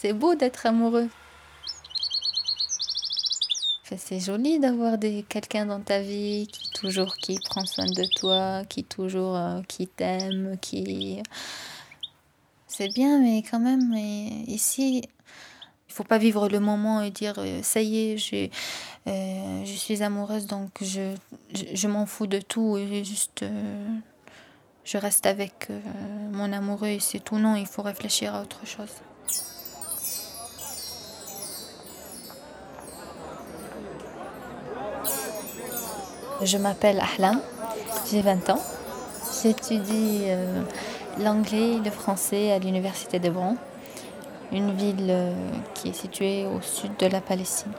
c'est beau d'être amoureux. C'est joli d'avoir quelqu'un dans ta vie qui toujours qui prend soin de toi, qui toujours euh, qui t'aime, qui c'est bien, mais quand même, ici, il faut pas vivre le moment et dire euh, ça y est, je, euh, suis amoureuse, donc je, je, m'en fous de tout et juste je reste avec mon amoureux et c'est tout. Non, il faut réfléchir à autre chose. Je m'appelle Ahlam, j'ai 20 ans. J'étudie euh, l'anglais et le français à l'université d'Hébron, une ville euh, qui est située au sud de la Palestine.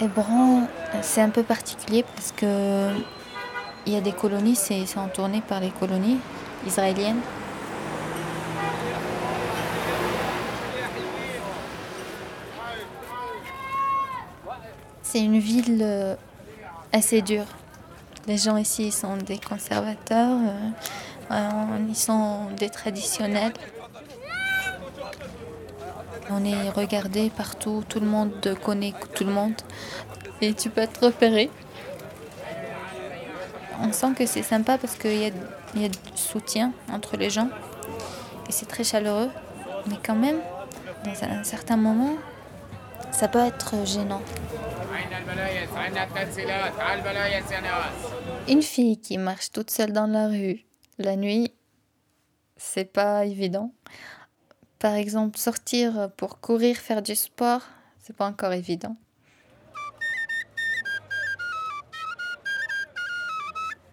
Hébron, c'est un peu particulier parce que il y a des colonies, c'est entourné par les colonies israéliennes. C'est une ville euh, assez dure. Les gens ici sont des conservateurs, euh, euh, ils sont des traditionnels. On est regardé partout, tout le monde connaît tout le monde et tu peux être repéré. On sent que c'est sympa parce qu'il y a, y a du soutien entre les gens et c'est très chaleureux. Mais quand même, dans un certain moment, ça peut être gênant. Une fille qui marche toute seule dans la rue la nuit, c'est pas évident. Par exemple, sortir pour courir, faire du sport, c'est pas encore évident.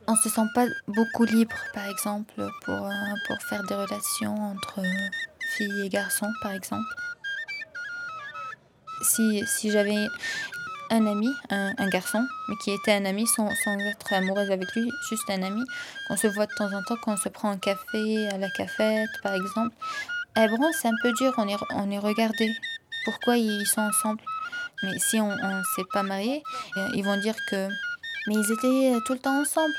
On se sent pas beaucoup libre, par exemple, pour, euh, pour faire des relations entre filles et garçons, par exemple. Si, si j'avais un ami, un, garçon, mais qui était un ami sans, être amoureuse avec lui, juste un ami, qu'on se voit de temps en temps, qu'on se prend un café à la cafette, par exemple, Hébron, c'est un peu dur, on est, on est regardé. Pourquoi ils sont ensemble? Mais si on ne s'est pas marié, euh, ils vont dire que. Mais ils étaient euh, tout le temps ensemble.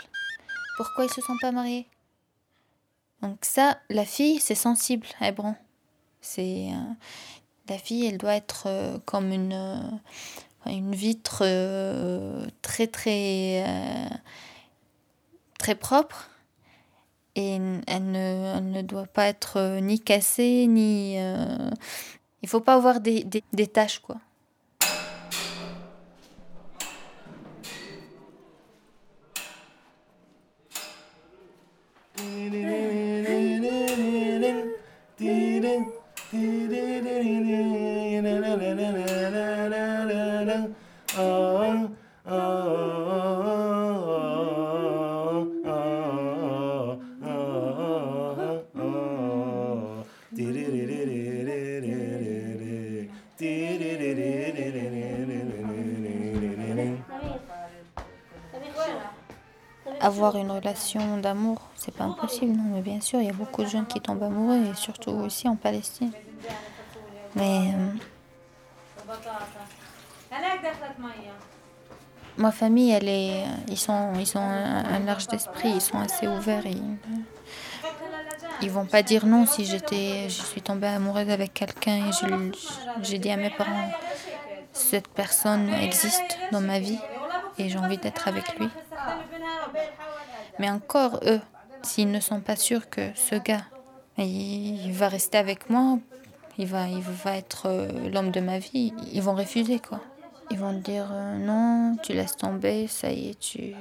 Pourquoi ils se sont pas mariés? Donc, ça, la fille, c'est sensible à Hébron. C'est. Euh, la fille, elle doit être comme une, une vitre très, très. très propre et elle ne, ne, doit pas être euh, ni cassée, ni... Euh, il faut pas avoir des, des, des taches, quoi. Avoir une relation d'amour, c'est pas impossible, non, mais bien sûr, il y a beaucoup de jeunes qui tombent amoureux, et surtout ici en Palestine. Mais. Euh, ma famille, elle est, ils sont, ils ont un, large d'esprit, ils sont assez ouverts. Ils vont pas dire non si j'étais, je suis tombée amoureuse avec quelqu'un et j'ai dit à mes parents, cette personne existe dans ma vie et j'ai envie d'être avec lui. Mais encore eux, s'ils ne sont pas sûrs que ce gars, il, va rester avec moi, il va, il va être euh, l'homme de ma vie, ils vont refuser quoi. Ils vont dire euh, non, tu laisses tomber, ça y est, tu,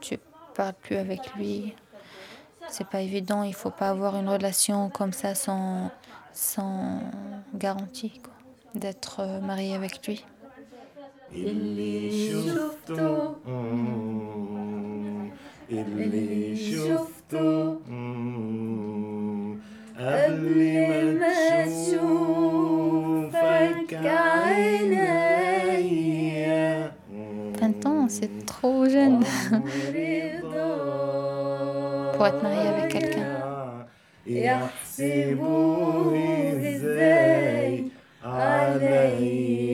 tu parles plus avec lui. C'est pas évident, il faut pas avoir une relation comme ça sans, sans garantie d'être euh, marié avec lui. اللي شفته قبل ما تشوفك عينيا 20 ans, c'est trop jeune pour être marié avec quelqu'un. يحسبوه ازاي عليا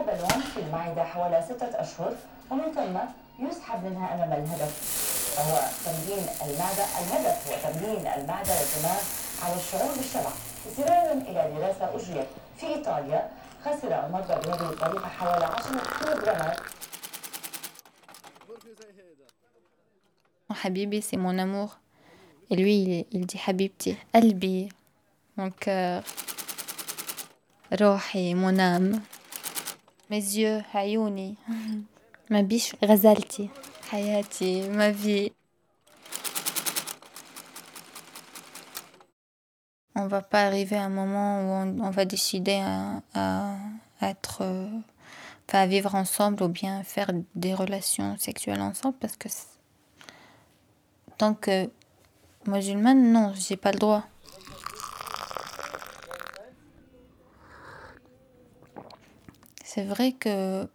البالون في المعدة حوالي ستة أشهر ومن ثم يسحب منها أمام الهدف وهو تمرين المعدة الهدف هو تمرين المعدة والدماغ على الشعور بالشبع. استنادا إلى دراسة أجريت في إيطاليا خسر المرضى بهذه الطريقة حوالي 10 كيلوغرامات. حبيبي c'est mon amour. Et lui, il dit حبيبتي قلبي mon cœur. روحي mon âme. Mes yeux, Hayouni. Ma biche, Ghazalti. Hayati, ma vie. On va pas arriver à un moment où on, va décider euh, à, vivre ensemble ou bien faire des relations sexuelles ensemble parce que tant que musulmane, non, j'ai pas le droit. C'est vrai que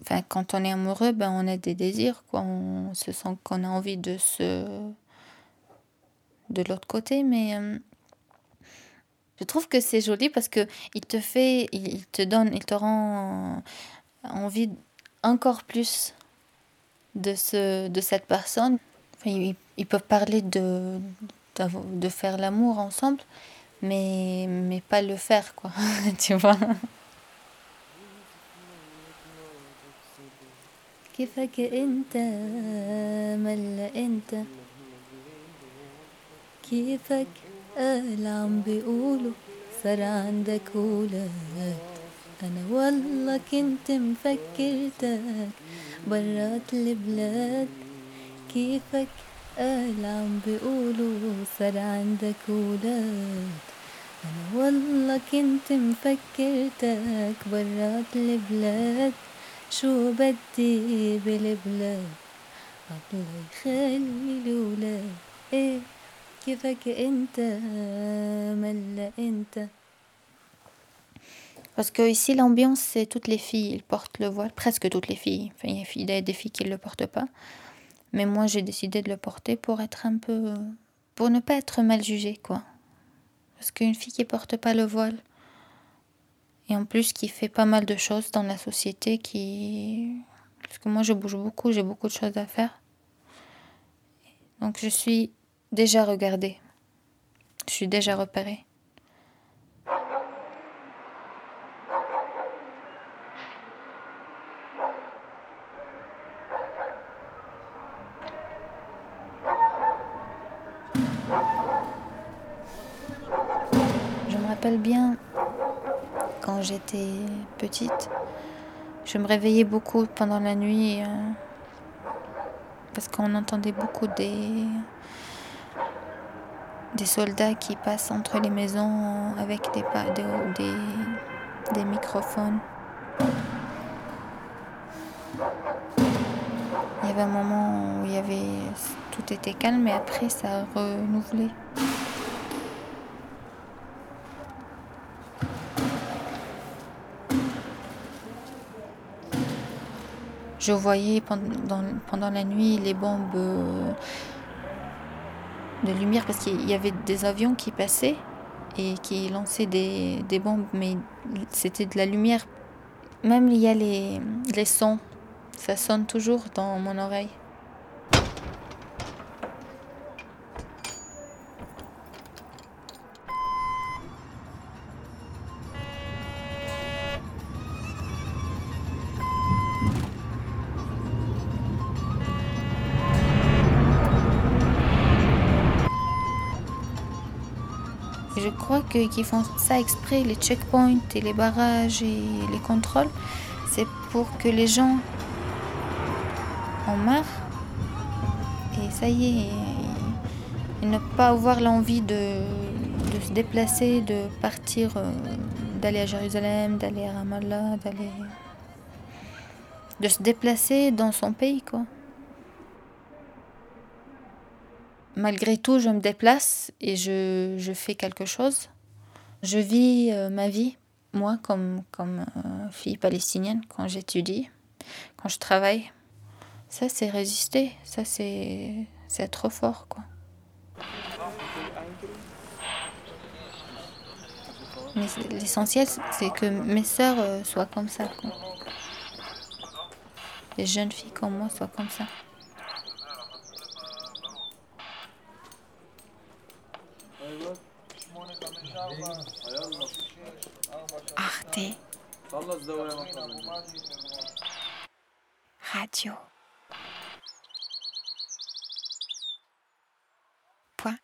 enfin, quand on est amoureux, ben, on a des désirs, quoi. On se sent qu'on a envie de se. de l'autre côté, mais. euh, je trouve que c'est joli parce que il te fait, il te donne, il te rend envie encore plus de ce, de cette personne. Ils, ils peuvent parler de, d'avo- de faire l'amour ensemble, mais, mais pas le faire, quoi. tu vois. كيفك انت؟ ملا انت؟ كيفك؟ قال عم بيقولوا صار عندك ولاد. أنا والله كنت مفكرتك برات البلاد. كيفك؟ قال عم بيقولوا صار عندك ولاد. أنا والله كنت مفكرتك برات البلاد. شو بدي بالبلاد الله يخلي الولاد ايه كيفك انت ملا انت Parce que ici, l'ambiance, c'est toutes les filles, ils portent le voile, presque toutes les filles. Enfin, il y a il y a des filles qui ne le portent pas. Mais moi, j'ai décidé de le porter pour être un peu. pour ne pas être mal jugée, quoi. Parce qu'une fille qui porte pas le voile, et en plus qui fait pas mal de choses dans la société, qui. Parce que moi, je bouge beaucoup, j'ai beaucoup de choses à faire. Donc, je suis déjà regardée. Je suis déjà repérée. Je me rappelle bien quand j'étais petite, je me réveillais beaucoup pendant la nuit euh, parce qu'on entendait beaucoup des des soldats qui passent entre les maisons avec des des, des, microphones. Il y avait un moment où il y avait tout était calme et après ça a Je voyais pendant, pendant la nuit les bombes euh, de lumière parce qu'il y avait des avions qui passaient et qui lançaient des, des bombes, mais c'était de la lumière. Même il y a les, les sons, ça sonne toujours dans mon oreille. Je crois qu'ils font ça exprès, les checkpoints et les barrages et les contrôles. C'est pour que les gens en marre. Et ça y est, ne pas avoir l'envie de, de se déplacer, de partir, euh, d'aller à Jérusalem, d'aller à Ramallah, d'aller. de se déplacer dans son pays, quoi. Malgré tout, je me déplace et je, je fais quelque chose. Je vis euh, ma vie, moi, comme, comme euh, fille palestinienne, quand j'étudie, quand je travaille. Ça, c'est résister. Ça, c'est trop fort, quoi. Mais l'essentiel, c'est que mes sœurs euh, soient comme ça, quoi. Les jeunes filles comme moi soient comme ça. Arte Radio. Point.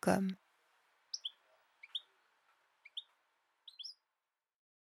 Comme.